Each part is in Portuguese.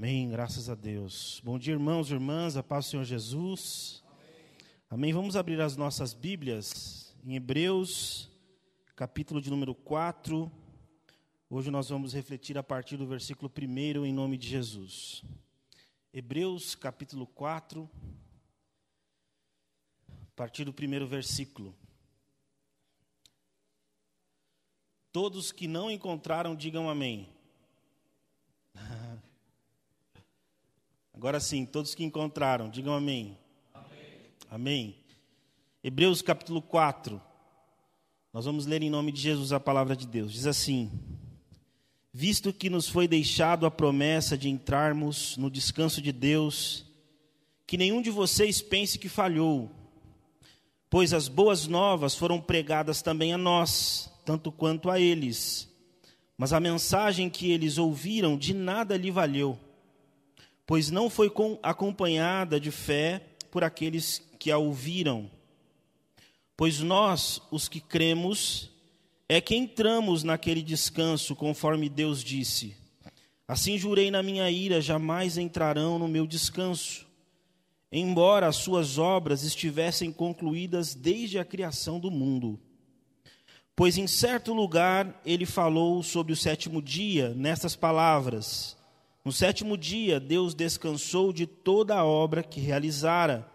Amém, graças a Deus. Bom dia, irmãos e irmãs, a paz do Senhor Jesus. Amém. Amém. Vamos abrir as nossas Bíblias em Hebreus, capítulo de número 4. Hoje nós vamos refletir a partir do versículo 1 em nome de Jesus. Hebreus, capítulo 4, a partir do primeiro versículo. Todos que não encontraram, digam amém. Agora sim, todos que encontraram, digam amém. Amém. amém. Hebreus capítulo 4. Nós vamos ler em nome de Jesus a palavra de Deus. Diz assim: Visto que nos foi deixado a promessa de entrarmos no descanso de Deus, que nenhum de vocês pense que falhou, pois as boas novas foram pregadas também a nós tanto quanto a eles. Mas a mensagem que eles ouviram de nada lhe valeu, pois não foi acompanhada de fé por aqueles que a ouviram. Pois nós, os que cremos, é que entramos naquele descanso, conforme Deus disse: Assim jurei na minha ira, jamais entrarão no meu descanso, embora as suas obras estivessem concluídas desde a criação do mundo. Pois em certo lugar ele falou sobre o sétimo dia, nestas palavras: No sétimo dia Deus descansou de toda a obra que realizara.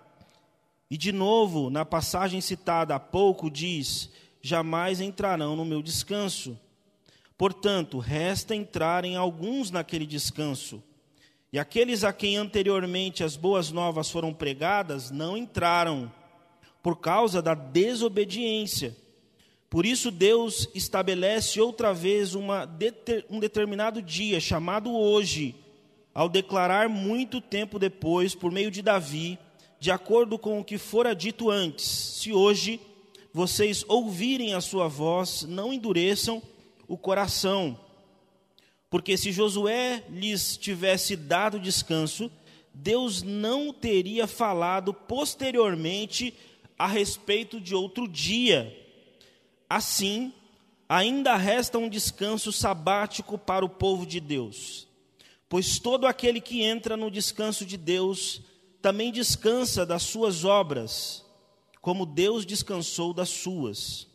E de novo, na passagem citada há pouco, diz: Jamais entrarão no meu descanso. Portanto, resta entrarem alguns naquele descanso. E aqueles a quem anteriormente as boas novas foram pregadas não entraram, por causa da desobediência por isso, Deus estabelece outra vez uma, um determinado dia, chamado hoje, ao declarar muito tempo depois, por meio de Davi, de acordo com o que fora dito antes: se hoje vocês ouvirem a sua voz, não endureçam o coração. Porque se Josué lhes tivesse dado descanso, Deus não teria falado posteriormente a respeito de outro dia Assim, ainda resta um descanso sabático para o povo de Deus. Pois todo aquele que entra no descanso de Deus também descansa das suas obras, como Deus descansou das suas.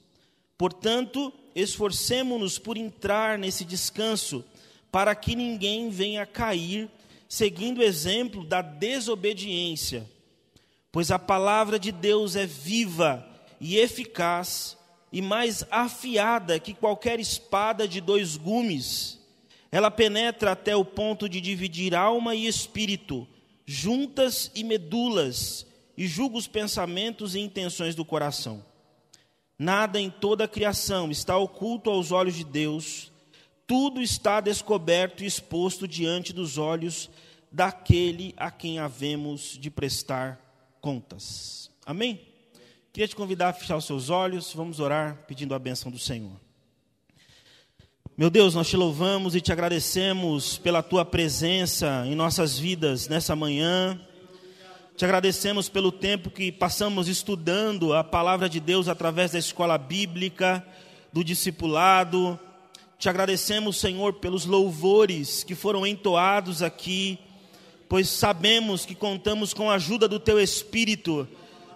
Portanto, esforcemo-nos por entrar nesse descanso, para que ninguém venha cair, seguindo o exemplo da desobediência. Pois a palavra de Deus é viva e eficaz e mais afiada que qualquer espada de dois gumes. Ela penetra até o ponto de dividir alma e espírito, juntas e medulas, e julga os pensamentos e intenções do coração. Nada em toda a criação está oculto aos olhos de Deus, tudo está descoberto e exposto diante dos olhos daquele a quem havemos de prestar contas. Amém? Queria te convidar a fechar os seus olhos, vamos orar pedindo a benção do Senhor. Meu Deus, nós te louvamos e te agradecemos pela tua presença em nossas vidas nessa manhã. Te agradecemos pelo tempo que passamos estudando a palavra de Deus através da escola bíblica, do discipulado. Te agradecemos, Senhor, pelos louvores que foram entoados aqui, pois sabemos que contamos com a ajuda do teu Espírito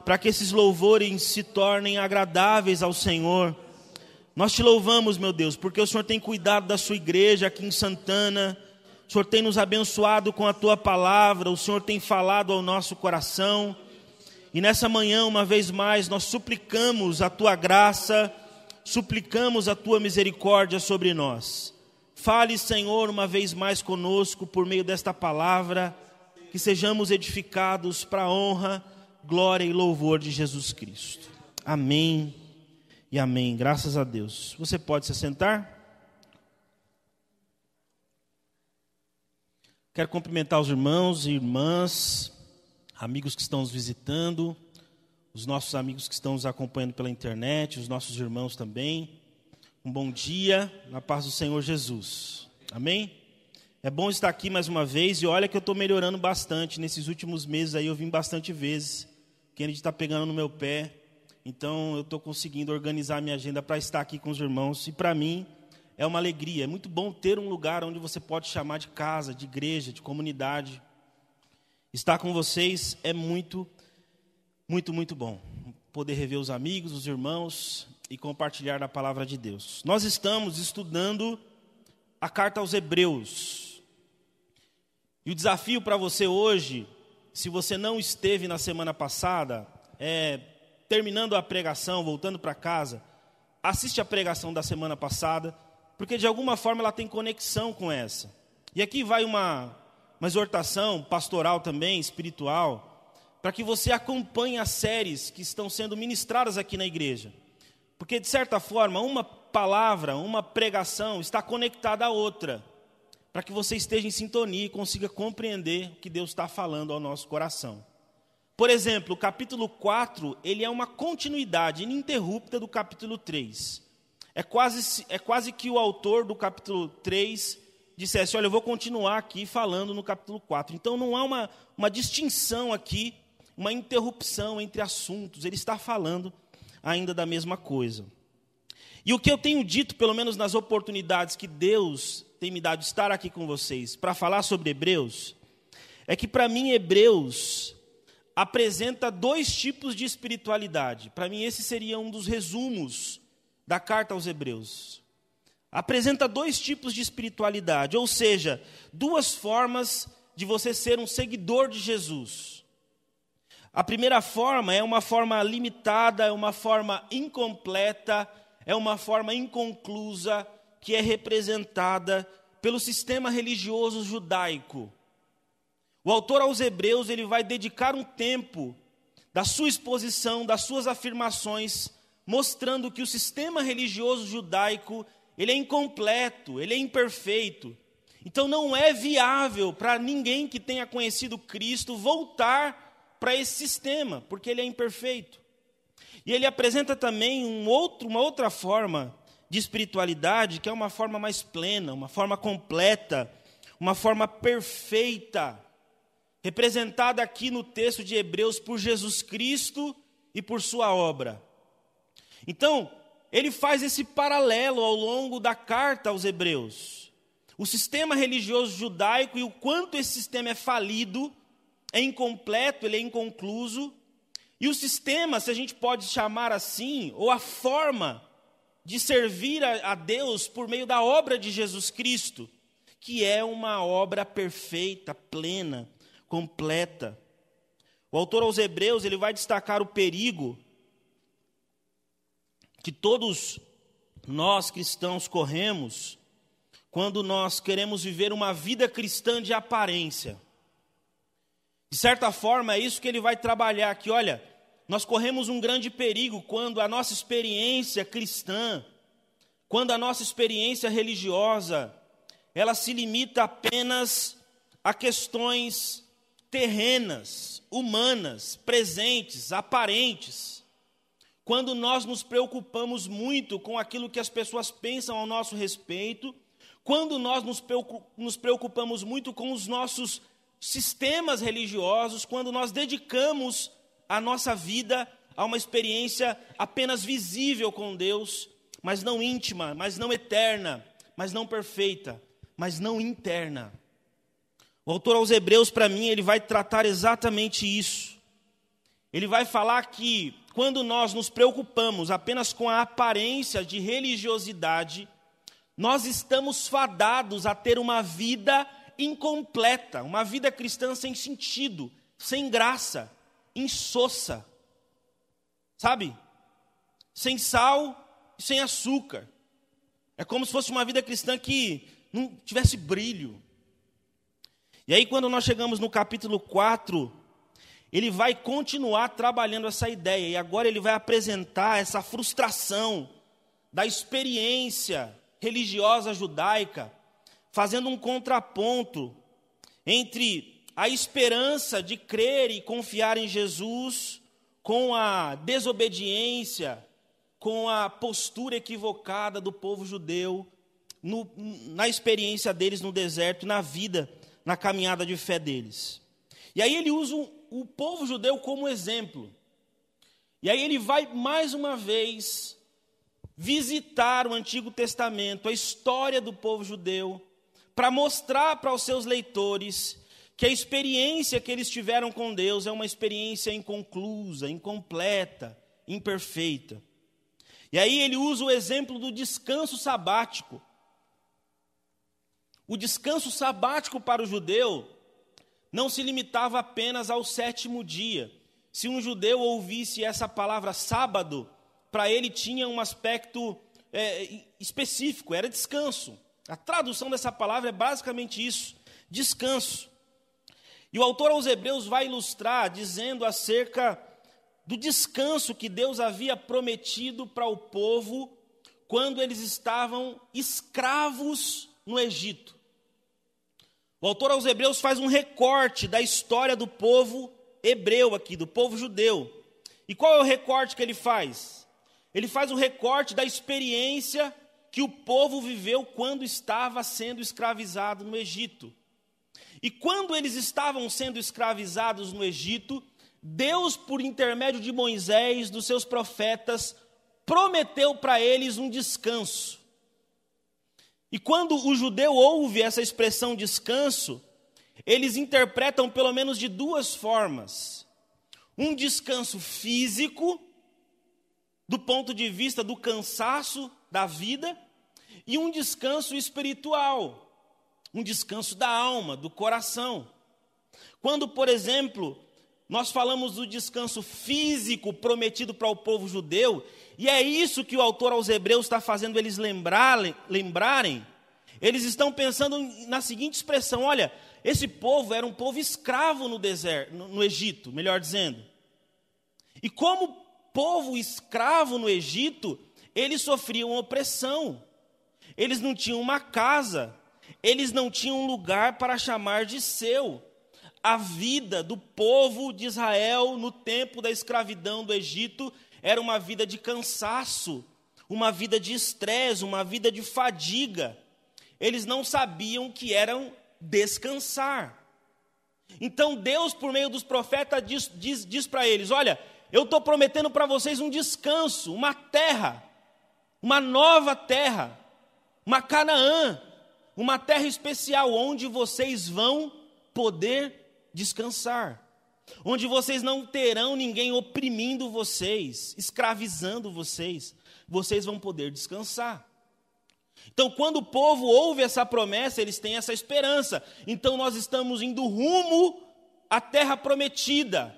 para que esses louvores se tornem agradáveis ao Senhor. Nós te louvamos, meu Deus, porque o Senhor tem cuidado da sua igreja aqui em Santana, o Senhor tem nos abençoado com a tua palavra, o Senhor tem falado ao nosso coração. E nessa manhã, uma vez mais, nós suplicamos a tua graça, suplicamos a tua misericórdia sobre nós. Fale, Senhor, uma vez mais conosco por meio desta palavra, que sejamos edificados para a honra glória e louvor de Jesus Cristo. Amém e amém. Graças a Deus. Você pode se sentar? Quero cumprimentar os irmãos e irmãs, amigos que estão nos visitando, os nossos amigos que estão nos acompanhando pela internet, os nossos irmãos também. Um bom dia, na paz do Senhor Jesus. Amém? É bom estar aqui mais uma vez e olha que eu estou melhorando bastante. Nesses últimos meses aí eu vim bastante vezes. Kennedy está pegando no meu pé, então eu estou conseguindo organizar minha agenda para estar aqui com os irmãos. E para mim é uma alegria. É muito bom ter um lugar onde você pode chamar de casa, de igreja, de comunidade. Estar com vocês é muito, muito, muito bom. Poder rever os amigos, os irmãos e compartilhar a palavra de Deus. Nós estamos estudando a carta aos Hebreus. E o desafio para você hoje, se você não esteve na semana passada, é terminando a pregação, voltando para casa, assiste a pregação da semana passada porque de alguma forma ela tem conexão com essa. E aqui vai uma, uma exortação pastoral também, espiritual, para que você acompanhe as séries que estão sendo ministradas aqui na igreja. Porque, de certa forma, uma palavra, uma pregação está conectada à outra, para que você esteja em sintonia e consiga compreender o que Deus está falando ao nosso coração. Por exemplo, o capítulo 4, ele é uma continuidade ininterrupta do capítulo 3. É quase, é quase que o autor do capítulo 3 dissesse: Olha, eu vou continuar aqui falando no capítulo 4. Então não há uma, uma distinção aqui, uma interrupção entre assuntos. Ele está falando ainda da mesma coisa. E o que eu tenho dito, pelo menos nas oportunidades que Deus tem me dado de estar aqui com vocês para falar sobre Hebreus, é que para mim Hebreus apresenta dois tipos de espiritualidade. Para mim esse seria um dos resumos da carta aos Hebreus. Apresenta dois tipos de espiritualidade, ou seja, duas formas de você ser um seguidor de Jesus. A primeira forma é uma forma limitada, é uma forma incompleta, é uma forma inconclusa, que é representada pelo sistema religioso judaico. O autor aos Hebreus ele vai dedicar um tempo da sua exposição, das suas afirmações mostrando que o sistema religioso judaico ele é incompleto, ele é imperfeito. Então não é viável para ninguém que tenha conhecido Cristo voltar para esse sistema, porque ele é imperfeito. E ele apresenta também um outro, uma outra forma de espiritualidade, que é uma forma mais plena, uma forma completa, uma forma perfeita, representada aqui no texto de Hebreus por Jesus Cristo e por sua obra. Então, ele faz esse paralelo ao longo da carta aos Hebreus. O sistema religioso judaico e o quanto esse sistema é falido, é incompleto, ele é inconcluso. E o sistema, se a gente pode chamar assim, ou a forma de servir a, a Deus por meio da obra de Jesus Cristo, que é uma obra perfeita, plena, completa. O autor aos Hebreus, ele vai destacar o perigo que todos nós cristãos corremos quando nós queremos viver uma vida cristã de aparência. De certa forma, é isso que ele vai trabalhar aqui. Olha, nós corremos um grande perigo quando a nossa experiência cristã, quando a nossa experiência religiosa, ela se limita apenas a questões terrenas, humanas, presentes, aparentes quando nós nos preocupamos muito com aquilo que as pessoas pensam ao nosso respeito, quando nós nos preocupamos muito com os nossos sistemas religiosos, quando nós dedicamos a nossa vida a uma experiência apenas visível com Deus, mas não íntima, mas não eterna, mas não perfeita, mas não interna. O autor aos Hebreus, para mim, ele vai tratar exatamente isso. Ele vai falar que quando nós nos preocupamos apenas com a aparência de religiosidade, nós estamos fadados a ter uma vida incompleta, uma vida cristã sem sentido, sem graça, insossa. Sabe? Sem sal e sem açúcar. É como se fosse uma vida cristã que não tivesse brilho. E aí, quando nós chegamos no capítulo 4 ele vai continuar trabalhando essa ideia e agora ele vai apresentar essa frustração da experiência religiosa judaica, fazendo um contraponto entre a esperança de crer e confiar em Jesus com a desobediência, com a postura equivocada do povo judeu no, na experiência deles no deserto, na vida, na caminhada de fé deles. E aí ele usa o povo judeu como exemplo. E aí ele vai mais uma vez visitar o Antigo Testamento, a história do povo judeu, para mostrar para os seus leitores que a experiência que eles tiveram com Deus é uma experiência inconclusa, incompleta, imperfeita. E aí ele usa o exemplo do descanso sabático. O descanso sabático para o judeu não se limitava apenas ao sétimo dia. Se um judeu ouvisse essa palavra sábado, para ele tinha um aspecto é, específico, era descanso. A tradução dessa palavra é basicamente isso: descanso. E o autor aos Hebreus vai ilustrar dizendo acerca do descanso que Deus havia prometido para o povo quando eles estavam escravos no Egito. O autor aos Hebreus faz um recorte da história do povo hebreu aqui, do povo judeu. E qual é o recorte que ele faz? Ele faz um recorte da experiência que o povo viveu quando estava sendo escravizado no Egito. E quando eles estavam sendo escravizados no Egito, Deus, por intermédio de Moisés, dos seus profetas, prometeu para eles um descanso. E quando o judeu ouve essa expressão descanso, eles interpretam pelo menos de duas formas: um descanso físico, do ponto de vista do cansaço da vida, e um descanso espiritual, um descanso da alma, do coração. Quando, por exemplo, nós falamos do descanso físico prometido para o povo judeu, e é isso que o autor aos Hebreus está fazendo eles lembrarem, lembrarem. Eles estão pensando na seguinte expressão: olha, esse povo era um povo escravo no deserto, no, no Egito, melhor dizendo. E como povo escravo no Egito, eles sofriam opressão. Eles não tinham uma casa, eles não tinham um lugar para chamar de seu a vida do povo de Israel no tempo da escravidão do Egito era uma vida de cansaço, uma vida de estresse, uma vida de fadiga. Eles não sabiam que eram descansar. Então Deus, por meio dos profetas, diz, diz, diz para eles: Olha, eu estou prometendo para vocês um descanso, uma terra, uma nova terra, uma Canaã, uma terra especial onde vocês vão poder descansar, onde vocês não terão ninguém oprimindo vocês, escravizando vocês, vocês vão poder descansar. Então, quando o povo ouve essa promessa, eles têm essa esperança. Então, nós estamos indo rumo à terra prometida,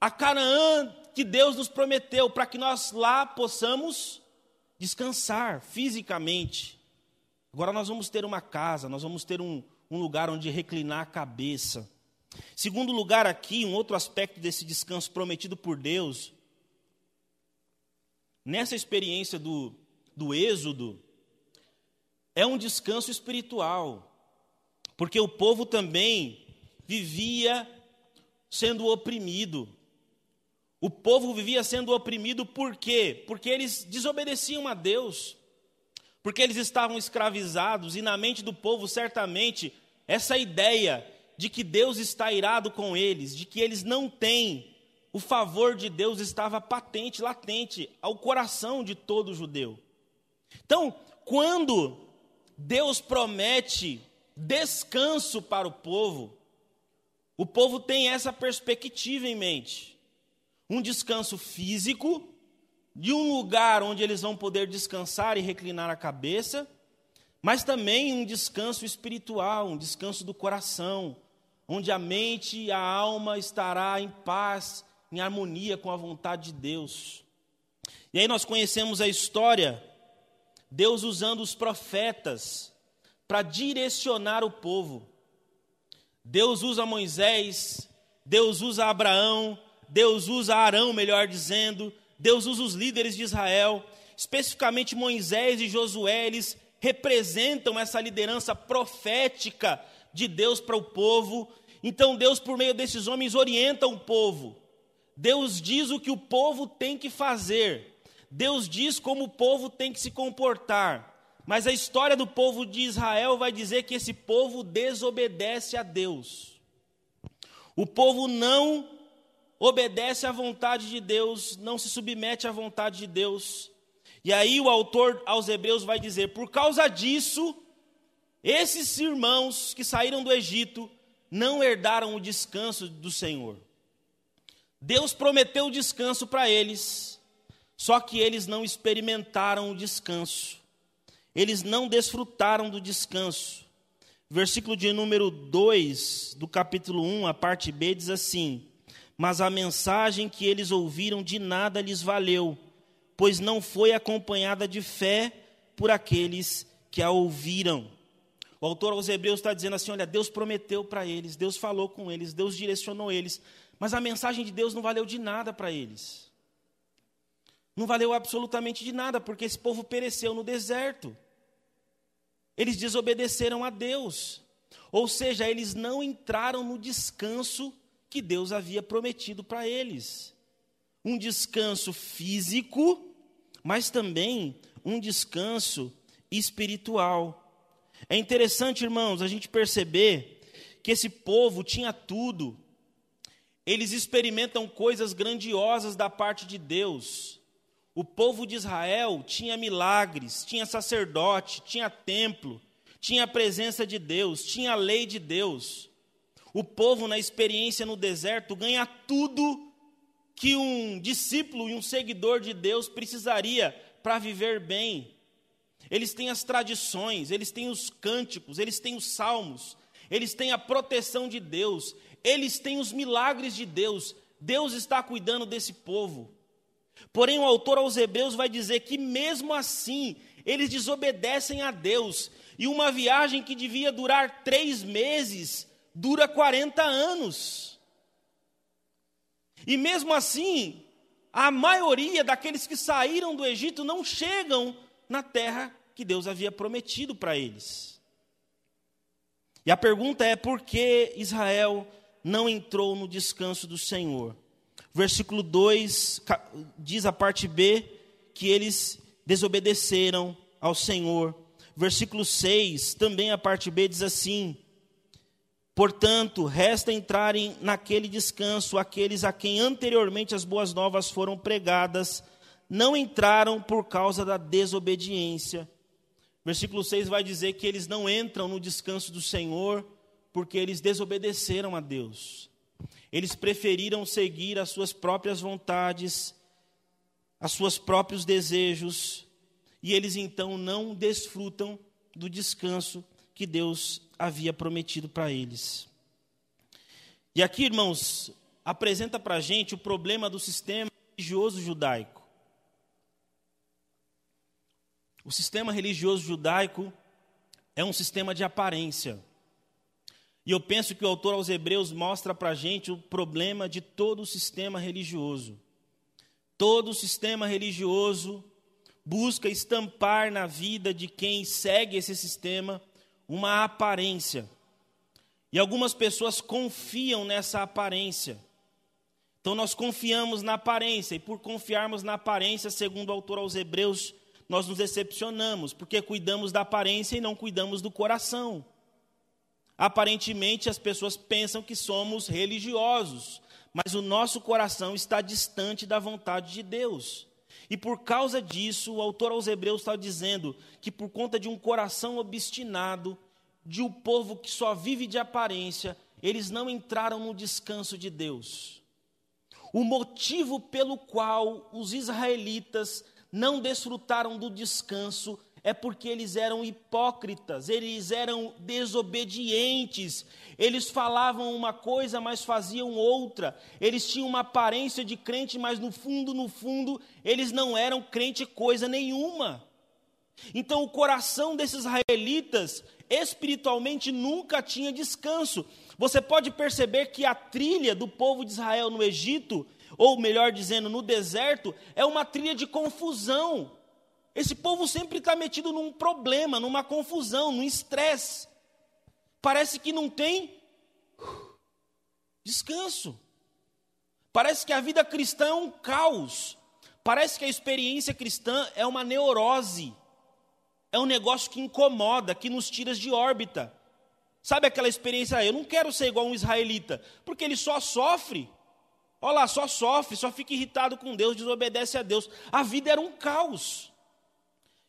a Canaã que Deus nos prometeu, para que nós lá possamos descansar fisicamente. Agora nós vamos ter uma casa, nós vamos ter um, um lugar onde reclinar a cabeça. Segundo lugar, aqui, um outro aspecto desse descanso prometido por Deus, nessa experiência do, do Êxodo, é um descanso espiritual, porque o povo também vivia sendo oprimido. O povo vivia sendo oprimido por quê? Porque eles desobedeciam a Deus, porque eles estavam escravizados, e na mente do povo, certamente, essa ideia de que Deus está irado com eles, de que eles não têm o favor de Deus estava patente, latente ao coração de todo judeu. Então, quando Deus promete descanso para o povo, o povo tem essa perspectiva em mente. Um descanso físico, de um lugar onde eles vão poder descansar e reclinar a cabeça, mas também um descanso espiritual, um descanso do coração, onde a mente e a alma estará em paz, em harmonia com a vontade de Deus. E aí nós conhecemos a história, Deus usando os profetas para direcionar o povo. Deus usa Moisés, Deus usa Abraão, Deus usa Arão, melhor dizendo, Deus usa os líderes de Israel, especificamente Moisés e Josué, eles representam essa liderança profética de Deus para o povo. Então Deus, por meio desses homens, orienta o povo. Deus diz o que o povo tem que fazer. Deus diz como o povo tem que se comportar. Mas a história do povo de Israel vai dizer que esse povo desobedece a Deus. O povo não obedece à vontade de Deus, não se submete à vontade de Deus. E aí o autor aos Hebreus vai dizer: por causa disso, esses irmãos que saíram do Egito não herdaram o descanso do Senhor. Deus prometeu o descanso para eles, só que eles não experimentaram o descanso. Eles não desfrutaram do descanso. Versículo de número 2 do capítulo 1, a parte B, diz assim: Mas a mensagem que eles ouviram de nada lhes valeu, pois não foi acompanhada de fé por aqueles que a ouviram. O autor aos Hebreus está dizendo assim: olha, Deus prometeu para eles, Deus falou com eles, Deus direcionou eles, mas a mensagem de Deus não valeu de nada para eles. Não valeu absolutamente de nada, porque esse povo pereceu no deserto. Eles desobedeceram a Deus. Ou seja, eles não entraram no descanso que Deus havia prometido para eles. Um descanso físico, mas também um descanso espiritual. É interessante, irmãos, a gente perceber que esse povo tinha tudo eles experimentam coisas grandiosas da parte de Deus. O povo de Israel tinha milagres, tinha sacerdote, tinha templo, tinha a presença de Deus, tinha a lei de Deus. O povo, na experiência no deserto, ganha tudo que um discípulo e um seguidor de Deus precisaria para viver bem. Eles têm as tradições, eles têm os cânticos, eles têm os salmos, eles têm a proteção de Deus, eles têm os milagres de Deus. Deus está cuidando desse povo. Porém, o autor aos Hebreus vai dizer que, mesmo assim, eles desobedecem a Deus. E uma viagem que devia durar três meses, dura 40 anos. E mesmo assim, a maioria daqueles que saíram do Egito não chegam na terra que Deus havia prometido para eles. E a pergunta é: por que Israel não entrou no descanso do Senhor. Versículo 2 diz a parte B que eles desobedeceram ao Senhor. Versículo 6, também a parte B diz assim: Portanto, resta entrarem naquele descanso aqueles a quem anteriormente as boas novas foram pregadas, não entraram por causa da desobediência. Versículo 6 vai dizer que eles não entram no descanso do Senhor porque eles desobedeceram a Deus. Eles preferiram seguir as suas próprias vontades, os seus próprios desejos, e eles então não desfrutam do descanso que Deus havia prometido para eles. E aqui, irmãos, apresenta para a gente o problema do sistema religioso judaico. O sistema religioso judaico é um sistema de aparência. E eu penso que o autor aos Hebreus mostra para a gente o problema de todo o sistema religioso. Todo o sistema religioso busca estampar na vida de quem segue esse sistema uma aparência. E algumas pessoas confiam nessa aparência. Então nós confiamos na aparência, e por confiarmos na aparência, segundo o autor aos Hebreus, nós nos decepcionamos, porque cuidamos da aparência e não cuidamos do coração. Aparentemente, as pessoas pensam que somos religiosos, mas o nosso coração está distante da vontade de Deus. E por causa disso, o autor aos Hebreus está dizendo que por conta de um coração obstinado, de um povo que só vive de aparência, eles não entraram no descanso de Deus. O motivo pelo qual os israelitas não desfrutaram do descanso é porque eles eram hipócritas, eles eram desobedientes, eles falavam uma coisa, mas faziam outra, eles tinham uma aparência de crente, mas no fundo, no fundo, eles não eram crente coisa nenhuma. Então, o coração desses israelitas, espiritualmente, nunca tinha descanso. Você pode perceber que a trilha do povo de Israel no Egito, ou melhor dizendo, no deserto, é uma trilha de confusão esse povo sempre está metido num problema, numa confusão, num estresse. Parece que não tem descanso. Parece que a vida cristã é um caos. Parece que a experiência cristã é uma neurose. É um negócio que incomoda, que nos tira de órbita. Sabe aquela experiência? Ah, eu não quero ser igual um israelita, porque ele só sofre. Olha lá, só sofre, só fica irritado com Deus, desobedece a Deus. A vida era um caos.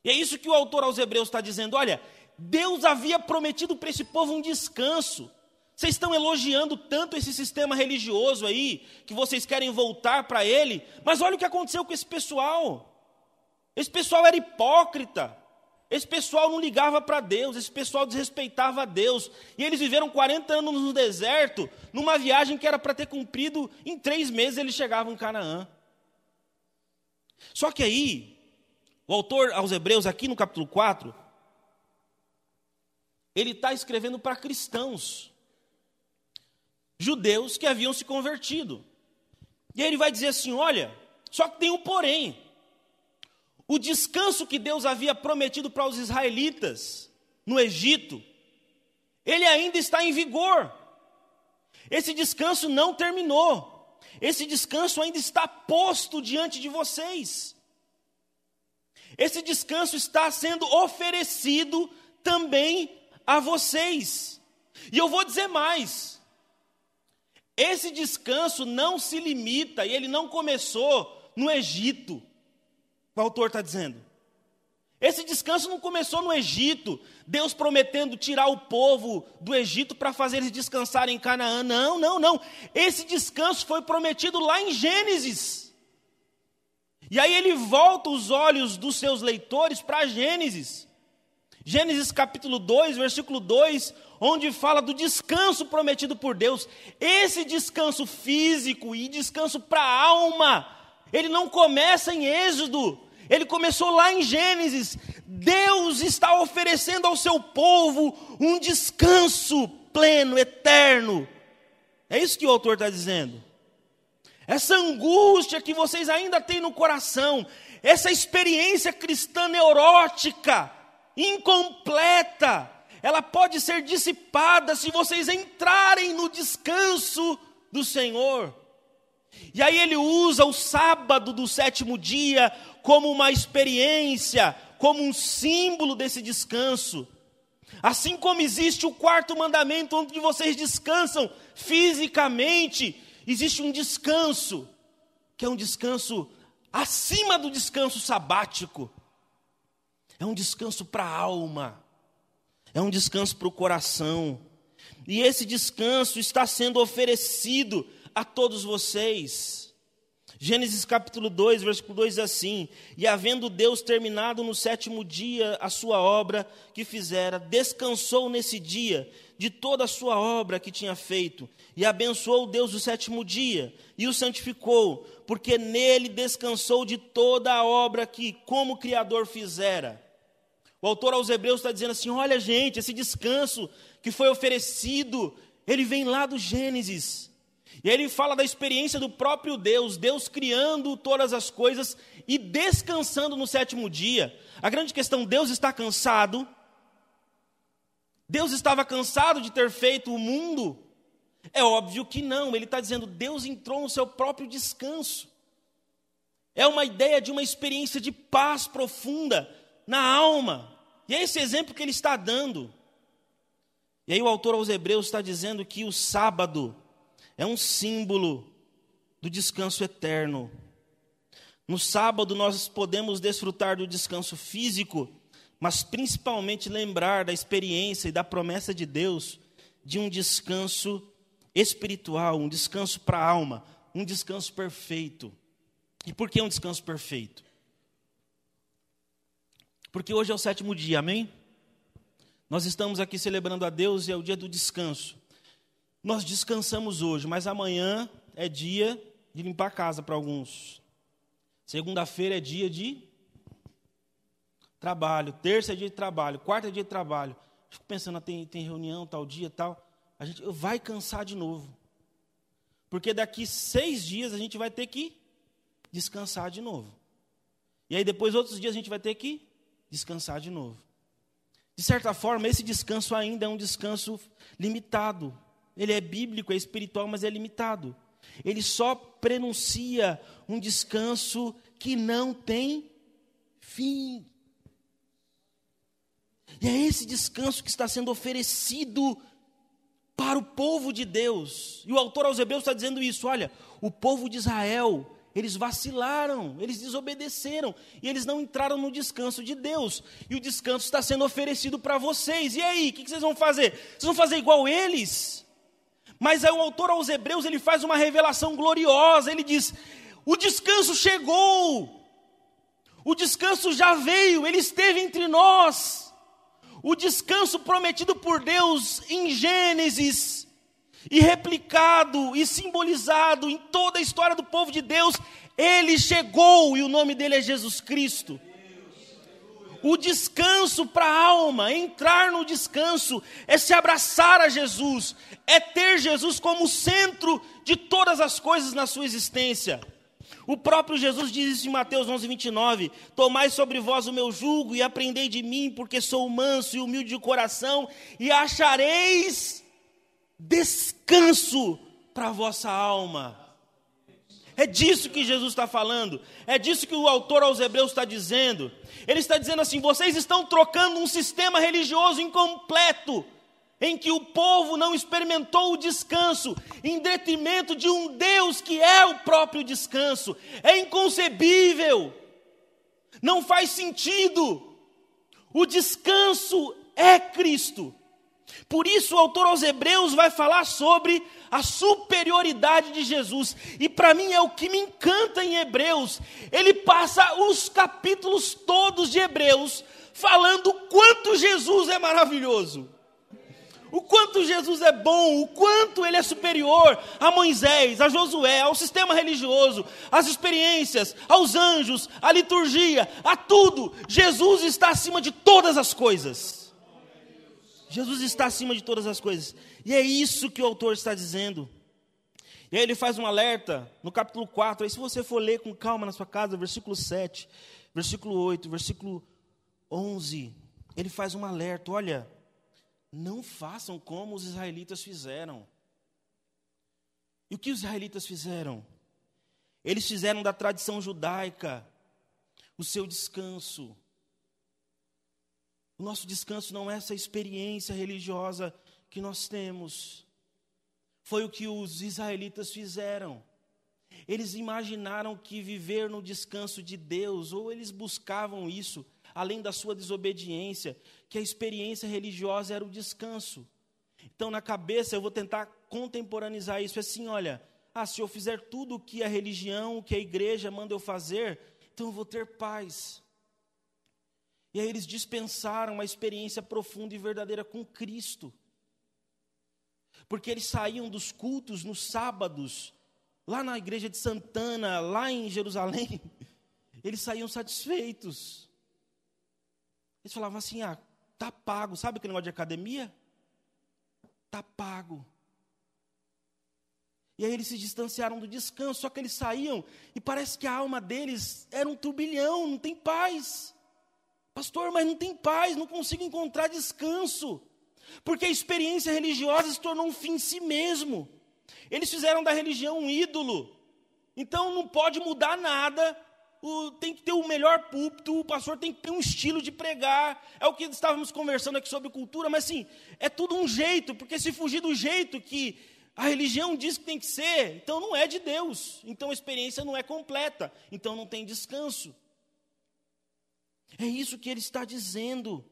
E é isso que o autor aos Hebreus está dizendo: olha, Deus havia prometido para esse povo um descanso. Vocês estão elogiando tanto esse sistema religioso aí, que vocês querem voltar para ele, mas olha o que aconteceu com esse pessoal. Esse pessoal era hipócrita. Esse pessoal não ligava para Deus, esse pessoal desrespeitava a Deus. E eles viveram 40 anos no deserto, numa viagem que era para ter cumprido, em três meses eles chegavam em Canaã. Só que aí, o autor aos Hebreus, aqui no capítulo 4, ele está escrevendo para cristãos, judeus que haviam se convertido. E aí ele vai dizer assim: olha, só que tem um porém. O descanso que Deus havia prometido para os israelitas no Egito, ele ainda está em vigor. Esse descanso não terminou. Esse descanso ainda está posto diante de vocês. Esse descanso está sendo oferecido também a vocês. E eu vou dizer mais: esse descanso não se limita, e ele não começou no Egito. O autor está dizendo. Esse descanso não começou no Egito, Deus prometendo tirar o povo do Egito para fazer eles descansarem em Canaã. Não, não, não. Esse descanso foi prometido lá em Gênesis. E aí ele volta os olhos dos seus leitores para Gênesis. Gênesis capítulo 2, versículo 2, onde fala do descanso prometido por Deus. Esse descanso físico e descanso para a alma, ele não começa em Êxodo, ele começou lá em Gênesis. Deus está oferecendo ao seu povo um descanso pleno, eterno. É isso que o autor está dizendo. Essa angústia que vocês ainda têm no coração, essa experiência cristã neurótica, incompleta, ela pode ser dissipada se vocês entrarem no descanso do Senhor. E aí ele usa o sábado do sétimo dia como uma experiência, como um símbolo desse descanso. Assim como existe o quarto mandamento onde vocês descansam fisicamente, existe um descanso, que é um descanso acima do descanso sabático é um descanso para a alma, é um descanso para o coração. E esse descanso está sendo oferecido a todos vocês. Gênesis capítulo 2, versículo 2 diz assim: E havendo Deus terminado no sétimo dia a sua obra que fizera, descansou nesse dia de toda a sua obra que tinha feito, e abençoou Deus o sétimo dia, e o santificou, porque nele descansou de toda a obra que, como Criador, fizera. O autor aos Hebreus está dizendo assim: olha, gente, esse descanso que foi oferecido, ele vem lá do Gênesis. E aí ele fala da experiência do próprio Deus, Deus criando todas as coisas e descansando no sétimo dia. A grande questão, Deus está cansado? Deus estava cansado de ter feito o mundo? É óbvio que não, ele está dizendo, Deus entrou no seu próprio descanso. É uma ideia de uma experiência de paz profunda na alma. E é esse exemplo que ele está dando. E aí o autor aos Hebreus está dizendo que o sábado é um símbolo do descanso eterno. No sábado nós podemos desfrutar do descanso físico, mas principalmente lembrar da experiência e da promessa de Deus de um descanso espiritual, um descanso para a alma, um descanso perfeito. E por que um descanso perfeito? Porque hoje é o sétimo dia, amém? Nós estamos aqui celebrando a Deus e é o dia do descanso. Nós descansamos hoje, mas amanhã é dia de limpar a casa para alguns. Segunda-feira é dia de trabalho. Terça é dia de trabalho. Quarta é dia de trabalho. Fico pensando, ah, tem, tem reunião tal dia tal. A gente vai cansar de novo. Porque daqui seis dias a gente vai ter que descansar de novo. E aí depois outros dias a gente vai ter que descansar de novo. De certa forma, esse descanso ainda é um descanso limitado. Ele é bíblico, é espiritual, mas é limitado. Ele só prenuncia um descanso que não tem fim. E é esse descanso que está sendo oferecido para o povo de Deus. E o autor aos Hebreus está dizendo isso: olha, o povo de Israel, Eles vacilaram, eles desobedeceram e eles não entraram no descanso de Deus. E o descanso está sendo oferecido para vocês. E aí, o que vocês vão fazer? Vocês vão fazer igual eles? Mas aí o autor aos Hebreus ele faz uma revelação gloriosa. Ele diz: o descanso chegou, o descanso já veio, ele esteve entre nós. O descanso prometido por Deus em Gênesis e replicado e simbolizado em toda a história do povo de Deus, ele chegou e o nome dele é Jesus Cristo. O descanso para a alma, entrar no descanso, é se abraçar a Jesus, é ter Jesus como centro de todas as coisas na sua existência. O próprio Jesus diz isso em Mateus 11, 29: Tomai sobre vós o meu jugo e aprendei de mim, porque sou manso e humilde de coração, e achareis descanso para a vossa alma. É disso que Jesus está falando, é disso que o autor aos Hebreus está dizendo. Ele está dizendo assim: vocês estão trocando um sistema religioso incompleto, em que o povo não experimentou o descanso, em detrimento de um Deus que é o próprio descanso. É inconcebível, não faz sentido. O descanso é Cristo. Por isso, o autor aos Hebreus vai falar sobre a superioridade de Jesus. E para mim é o que me encanta em Hebreus. Ele passa os capítulos todos de Hebreus falando o quanto Jesus é maravilhoso. O quanto Jesus é bom, o quanto ele é superior a Moisés, a Josué, ao sistema religioso, às experiências, aos anjos, à liturgia, a tudo. Jesus está acima de todas as coisas. Jesus está acima de todas as coisas. E é isso que o autor está dizendo. E aí ele faz um alerta no capítulo 4. Aí, se você for ler com calma na sua casa, versículo 7, versículo 8, versículo 11, ele faz um alerta: olha, não façam como os israelitas fizeram. E o que os israelitas fizeram? Eles fizeram da tradição judaica o seu descanso. O nosso descanso não é essa experiência religiosa que nós temos. Foi o que os israelitas fizeram. Eles imaginaram que viver no descanso de Deus, ou eles buscavam isso, além da sua desobediência, que a experiência religiosa era o descanso. Então, na cabeça, eu vou tentar contemporaneizar isso assim: olha, ah, se eu fizer tudo o que a religião, o que a igreja manda eu fazer, então eu vou ter paz. E aí eles dispensaram uma experiência profunda e verdadeira com Cristo. Porque eles saíam dos cultos nos sábados, lá na igreja de Santana, lá em Jerusalém, eles saíam satisfeitos. Eles falavam assim: ah, tá pago. Sabe aquele negócio de academia? Tá pago. E aí eles se distanciaram do descanso, só que eles saíam e parece que a alma deles era um turbilhão, não tem paz. Pastor, mas não tem paz, não consigo encontrar descanso. Porque a experiência religiosa se tornou um fim em si mesmo. Eles fizeram da religião um ídolo. Então não pode mudar nada. O, tem que ter o melhor púlpito, o pastor tem que ter um estilo de pregar. É o que estávamos conversando aqui sobre cultura, mas assim, é tudo um jeito, porque se fugir do jeito que a religião diz que tem que ser, então não é de Deus. Então a experiência não é completa, então não tem descanso. É isso que ele está dizendo.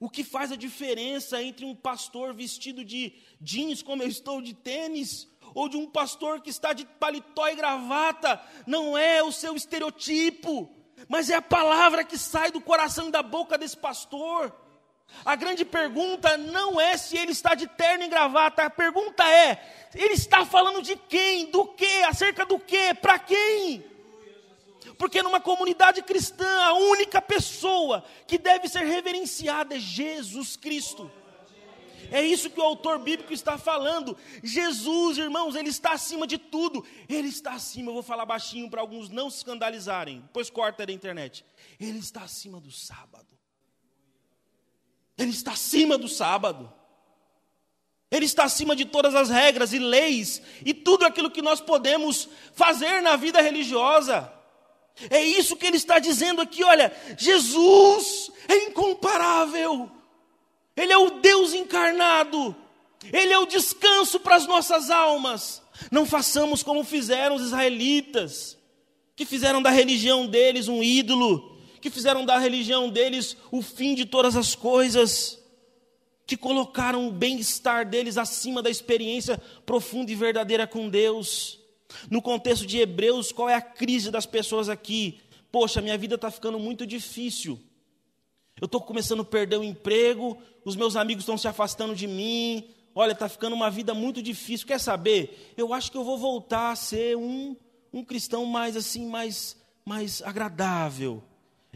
O que faz a diferença entre um pastor vestido de jeans, como eu estou, de tênis, ou de um pastor que está de paletó e gravata, não é o seu estereotipo, mas é a palavra que sai do coração e da boca desse pastor. A grande pergunta não é se ele está de terno e gravata, a pergunta é: ele está falando de quem, do que, acerca do que, para quem? Porque numa comunidade cristã, a única pessoa que deve ser reverenciada é Jesus Cristo. É isso que o autor bíblico está falando. Jesus, irmãos, ele está acima de tudo. Ele está acima, eu vou falar baixinho para alguns não se escandalizarem. Depois corta da internet. Ele está acima do sábado. Ele está acima do sábado. Ele está acima de todas as regras e leis e tudo aquilo que nós podemos fazer na vida religiosa. É isso que ele está dizendo aqui, olha, Jesus é incomparável. Ele é o Deus encarnado. Ele é o descanso para as nossas almas. Não façamos como fizeram os israelitas. que fizeram da religião deles um ídolo, que fizeram da religião deles o fim de todas as coisas, que colocaram o bem-estar deles acima da experiência profunda e verdadeira com Deus. No contexto de Hebreus, qual é a crise das pessoas aqui? Poxa, minha vida está ficando muito difícil. Eu estou começando a perder o emprego, os meus amigos estão se afastando de mim. Olha, está ficando uma vida muito difícil. Quer saber? Eu acho que eu vou voltar a ser um, um cristão mais assim, mais, mais agradável.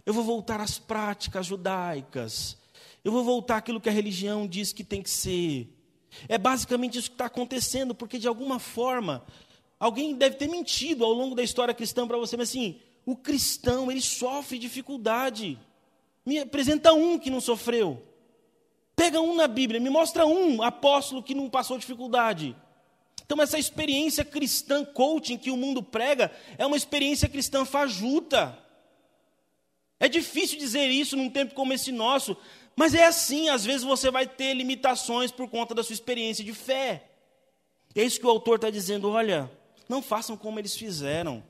Eu vou voltar às práticas judaicas. Eu vou voltar àquilo que a religião diz que tem que ser. É basicamente isso que está acontecendo, porque de alguma forma, alguém deve ter mentido ao longo da história cristã para você, mas assim, o cristão, ele sofre dificuldade. Me apresenta um que não sofreu. Pega um na Bíblia, me mostra um apóstolo que não passou dificuldade. Então, essa experiência cristã coaching que o mundo prega é uma experiência cristã fajuta. É difícil dizer isso num tempo como esse nosso, mas é assim, às vezes você vai ter limitações por conta da sua experiência de fé. É isso que o autor está dizendo: olha, não façam como eles fizeram.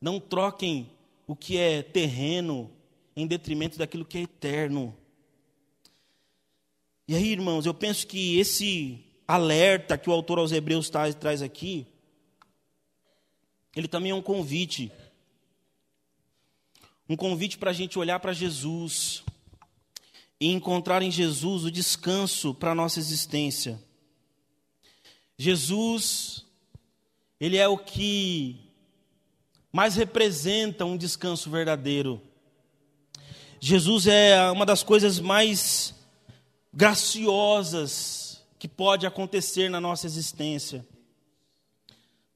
Não troquem o que é terreno em detrimento daquilo que é eterno. E aí, irmãos, eu penso que esse alerta que o autor aos Hebreus traz, aqui, ele também é um convite. Um convite para a gente olhar para Jesus e encontrar em Jesus o descanso para a nossa existência. Jesus, Ele é o que mais representa um descanso verdadeiro. Jesus é uma das coisas mais graciosas que pode acontecer na nossa existência.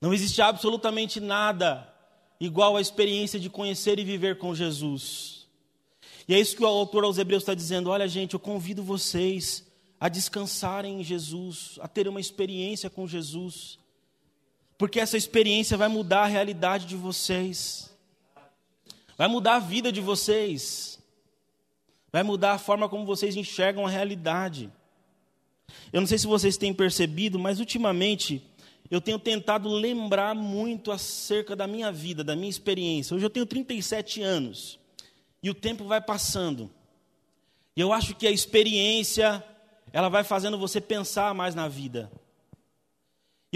Não existe absolutamente nada igual à experiência de conhecer e viver com Jesus. E é isso que o autor aos Hebreus está dizendo: olha, gente, eu convido vocês a descansarem em Jesus, a ter uma experiência com Jesus, porque essa experiência vai mudar a realidade de vocês, vai mudar a vida de vocês vai mudar a forma como vocês enxergam a realidade. Eu não sei se vocês têm percebido, mas ultimamente eu tenho tentado lembrar muito acerca da minha vida, da minha experiência. Hoje eu tenho 37 anos e o tempo vai passando. E eu acho que a experiência, ela vai fazendo você pensar mais na vida.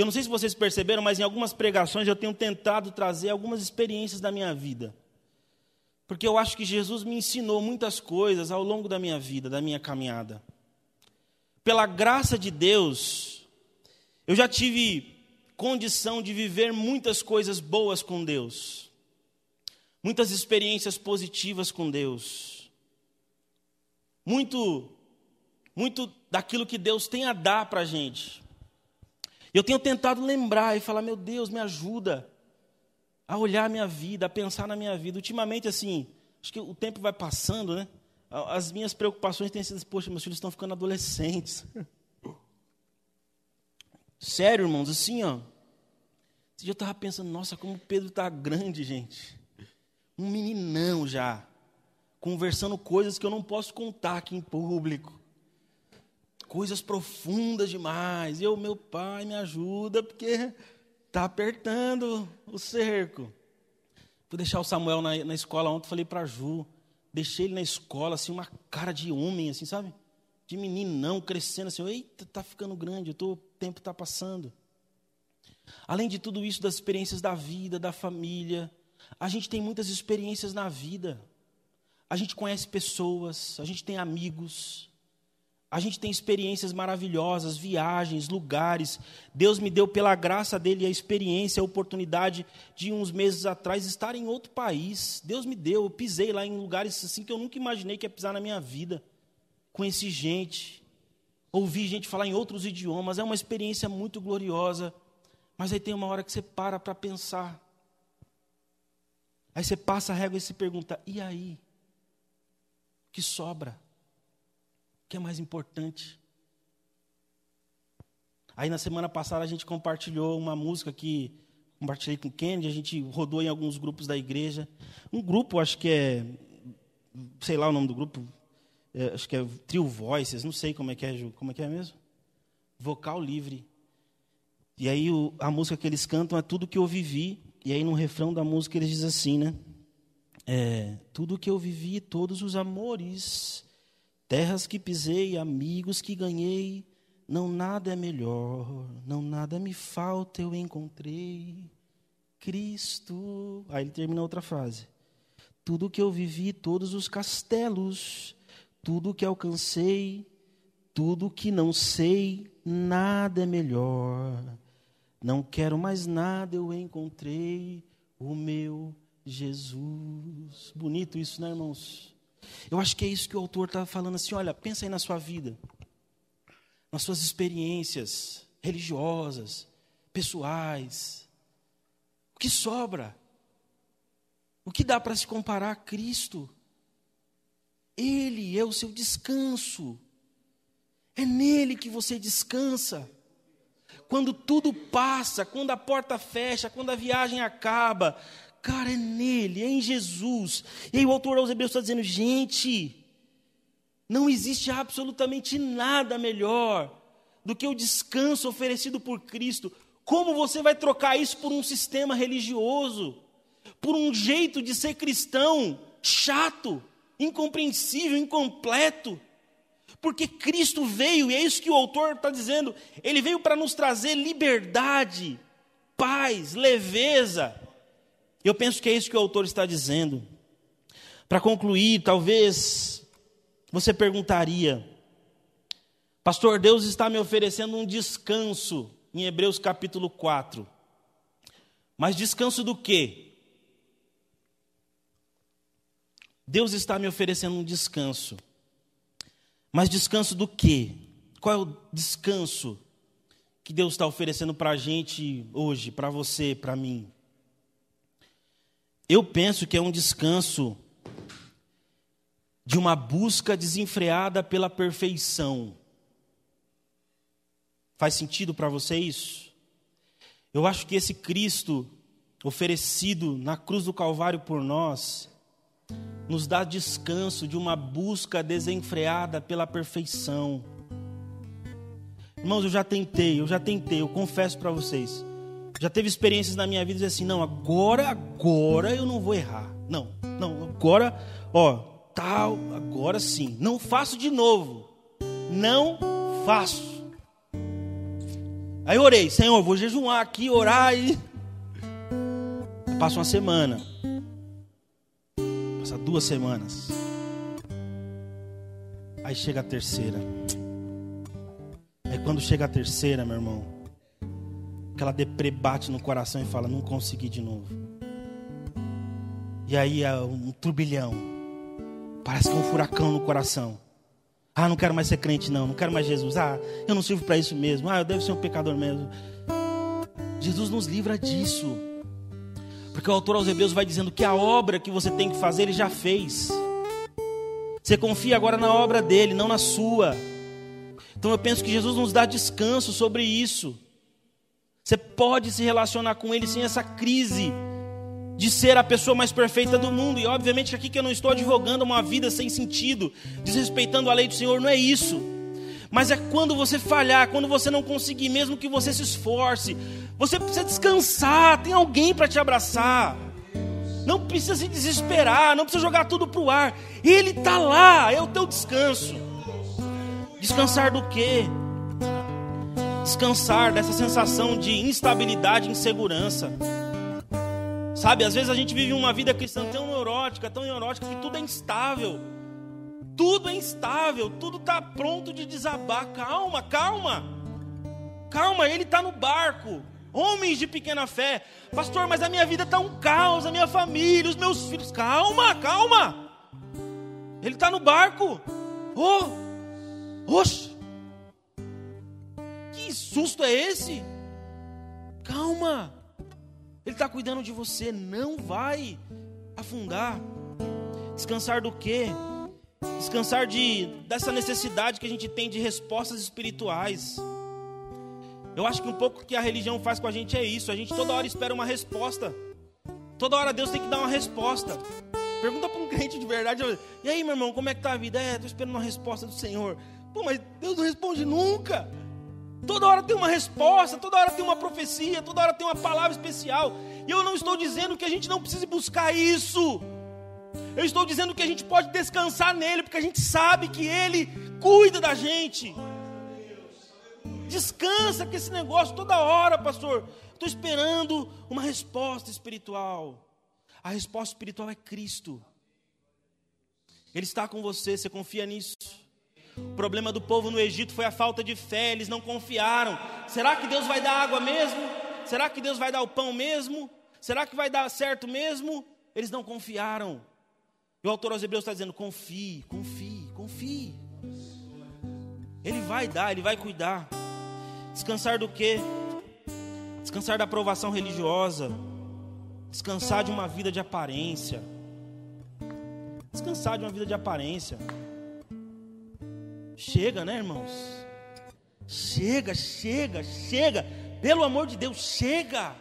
Eu não sei se vocês perceberam, mas em algumas pregações eu tenho tentado trazer algumas experiências da minha vida. Porque eu acho que Jesus me ensinou muitas coisas ao longo da minha vida, da minha caminhada. Pela graça de Deus, eu já tive condição de viver muitas coisas boas com Deus, muitas experiências positivas com Deus, muito, muito daquilo que Deus tem a dar para a gente. Eu tenho tentado lembrar e falar: meu Deus, me ajuda a olhar a minha vida, a pensar na minha vida. Ultimamente, assim, acho que o tempo vai passando, né? As minhas preocupações têm sido, poxa, meus filhos estão ficando adolescentes. Sério, irmãos, assim, ó. Esse dia eu estava pensando, nossa, como Pedro está grande, gente. Um meninão já. Conversando coisas que eu não posso contar aqui em público. Coisas profundas demais. Eu, meu pai, me ajuda, porque Está apertando o cerco. Vou deixar o Samuel na, na escola ontem, falei para Ju. Deixei ele na escola, assim, uma cara de homem, assim, sabe? De meninão, crescendo assim. Eita, tá ficando grande, tô, o tempo está passando. Além de tudo isso, das experiências da vida, da família, a gente tem muitas experiências na vida. A gente conhece pessoas, a gente tem amigos, a gente tem experiências maravilhosas, viagens, lugares. Deus me deu, pela graça dele, a experiência, a oportunidade de uns meses atrás estar em outro país. Deus me deu, eu pisei lá em lugares assim que eu nunca imaginei que ia pisar na minha vida. Conheci gente, ouvi gente falar em outros idiomas. É uma experiência muito gloriosa. Mas aí tem uma hora que você para para pensar. Aí você passa a régua e se pergunta: e aí? O que sobra? Que é mais importante? Aí na semana passada a gente compartilhou uma música que compartilhei com o Kennedy, a gente rodou em alguns grupos da igreja. Um grupo, acho que é, sei lá o nome do grupo, é, acho que é Trio Voices, não sei como é que é, Ju, como é que é mesmo? Vocal livre. E aí o, a música que eles cantam é tudo que eu vivi. E aí no refrão da música eles dizem assim, né? É, tudo que eu vivi, todos os amores, terras que pisei, amigos que ganhei, não nada é melhor, não nada me falta, eu encontrei Cristo. Aí ele termina outra frase. Tudo que eu vivi, todos os castelos, tudo que alcancei, tudo que não sei, nada é melhor. Não quero mais nada, eu encontrei o meu Jesus. Bonito isso, né, irmãos? Eu acho que é isso que o autor está falando assim: olha, pensa aí na sua vida, nas suas experiências religiosas, pessoais. O que sobra? O que dá para se comparar a Cristo? Ele é o seu descanso. É nele que você descansa. Quando tudo passa, quando a porta fecha, quando a viagem acaba, cara, é nele, é em Jesus. E aí o autor aos Hebreus está dizendo: gente, não existe absolutamente nada melhor do que o descanso oferecido por Cristo. Como você vai trocar isso por um sistema religioso? Por um jeito de ser cristão chato, incompreensível, incompleto? Porque Cristo veio, e é isso que o autor está dizendo, ele veio para nos trazer liberdade, paz, leveza. Eu penso que é isso que o autor está dizendo. Para concluir, talvez você perguntaria, Pastor, Deus está me oferecendo um descanso em Hebreus capítulo 4. Mas descanso do quê? Deus está me oferecendo um descanso. Mas descanso do quê? Qual é o descanso que Deus está oferecendo para a gente hoje, para você, para mim? Eu penso que é um descanso de uma busca desenfreada pela perfeição. Faz sentido para você isso? Eu acho que esse Cristo oferecido na cruz do Calvário por nós, nos dá descanso de uma busca desenfreada pela perfeição. Irmãos, eu já tentei, eu já tentei, eu confesso para vocês. Já teve experiências na minha vida de assim: não, agora, agora eu não vou errar. Não, não, agora, ó, tal, agora sim. Não faço de novo. Não faço. Aí eu orei, Senhor, vou jejuar aqui, orar e. Passa uma semana passa duas semanas. Aí chega a terceira. Aí quando chega a terceira, meu irmão, aquela deprê bate no coração e fala: Não consegui de novo. E aí é um turbilhão. Parece que é um furacão no coração. Ah, não quero mais ser crente, não. Não quero mais Jesus. Ah, eu não sirvo para isso mesmo. Ah, eu devo ser um pecador mesmo. Jesus nos livra disso. Porque o autor aos Hebreus vai dizendo que a obra que você tem que fazer, ele já fez. Você confia agora na obra dele, não na sua. Então eu penso que Jesus nos dá descanso sobre isso. Você pode se relacionar com ele sem essa crise de ser a pessoa mais perfeita do mundo. E obviamente aqui que eu não estou advogando uma vida sem sentido, desrespeitando a lei do Senhor, não é isso. Mas é quando você falhar, quando você não conseguir, mesmo que você se esforce, você precisa descansar, tem alguém para te abraçar. Não precisa se desesperar, não precisa jogar tudo para o ar. Ele está lá, é o teu descanso. Descansar do quê? Descansar dessa sensação de instabilidade e insegurança. Sabe, às vezes a gente vive uma vida cristã tão neurótica, tão neurótica, que tudo é instável tudo é instável, tudo está pronto de desabar. Calma, calma, calma, ele está no barco. Homens de pequena fé, pastor, mas a minha vida está um caos, a minha família, os meus filhos. Calma, calma, ele está no barco. Oh, oxe, que susto é esse? Calma, ele está cuidando de você, não vai afundar. Descansar do quê? Descansar de, dessa necessidade que a gente tem de respostas espirituais. Eu acho que um pouco que a religião faz com a gente é isso. A gente toda hora espera uma resposta. Toda hora Deus tem que dar uma resposta. Pergunta para um crente de verdade. E aí, meu irmão, como é que tá a vida? É, estou esperando uma resposta do Senhor. Pô, mas Deus não responde nunca. Toda hora tem uma resposta, toda hora tem uma profecia, toda hora tem uma palavra especial. E eu não estou dizendo que a gente não precise buscar isso. Eu estou dizendo que a gente pode descansar nele, porque a gente sabe que ele cuida da gente. Descansa que esse negócio toda hora, pastor. Estou esperando uma resposta espiritual. A resposta espiritual é Cristo. Ele está com você, você confia nisso. O problema do povo no Egito foi a falta de fé, eles não confiaram. Será que Deus vai dar água mesmo? Será que Deus vai dar o pão mesmo? Será que vai dar certo mesmo? Eles não confiaram. E o autor aos Hebreus está dizendo: confie, confie, confie. Ele vai dar, ele vai cuidar. Descansar do quê? Descansar da aprovação religiosa. Descansar de uma vida de aparência. Descansar de uma vida de aparência. Chega, né, irmãos? Chega, chega, chega. Pelo amor de Deus, chega.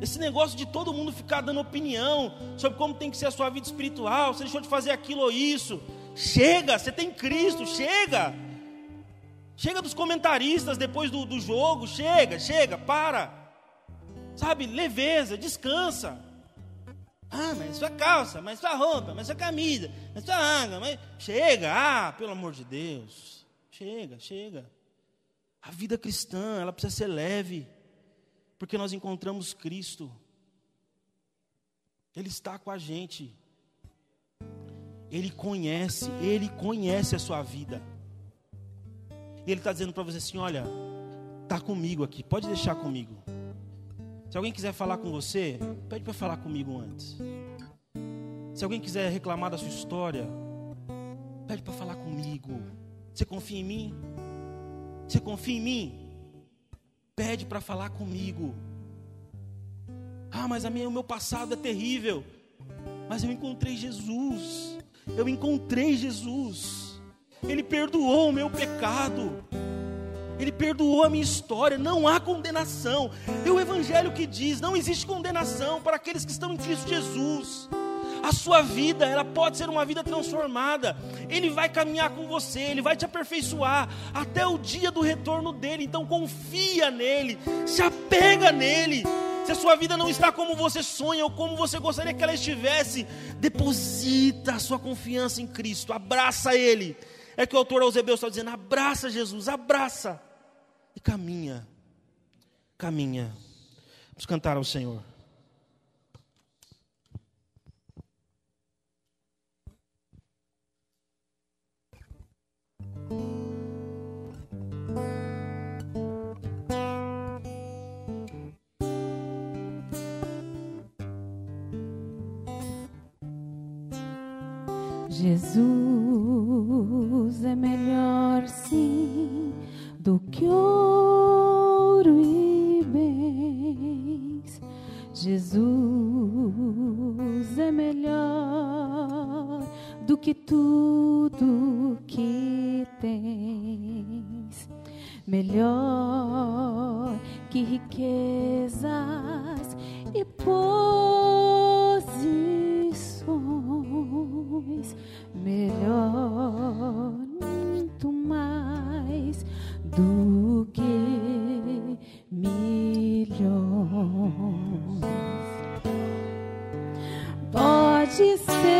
Esse negócio de todo mundo ficar dando opinião sobre como tem que ser a sua vida espiritual, você deixou de fazer aquilo ou isso. Chega, você tem Cristo, chega. Chega dos comentaristas depois do, do jogo, chega, chega, para. Sabe, leveza, descansa. Ah, mas sua calça, mas sua roupa, mas sua camisa, mas sua água, mas. Chega, ah, pelo amor de Deus. Chega, chega. A vida cristã, ela precisa ser leve porque nós encontramos Cristo. Ele está com a gente. Ele conhece, ele conhece a sua vida. E ele está dizendo para você assim: olha, está comigo aqui, pode deixar comigo. Se alguém quiser falar com você, pede para falar comigo antes. Se alguém quiser reclamar da sua história, pede para falar comigo. Você confia em mim? Você confia em mim? pede para falar comigo. Ah, mas a minha, o meu passado é terrível. Mas eu encontrei Jesus. Eu encontrei Jesus. Ele perdoou o meu pecado. Ele perdoou a minha história. Não há condenação. É o Evangelho que diz: não existe condenação para aqueles que estão em Cristo Jesus. A sua vida, ela pode ser uma vida transformada. Ele vai caminhar com você, ele vai te aperfeiçoar até o dia do retorno dele. Então confia nele, se apega nele. Se a sua vida não está como você sonha ou como você gostaria que ela estivesse, deposita a sua confiança em Cristo, abraça ele. É que o autor aos está dizendo: abraça Jesus, abraça e caminha, caminha. Vamos cantar ao Senhor. Jesus é melhor sim do que ouro e bens. Jesus é melhor do que tudo que tens. Melhor que riquezas e posições melhor, muito mais do que milhões. Pode ser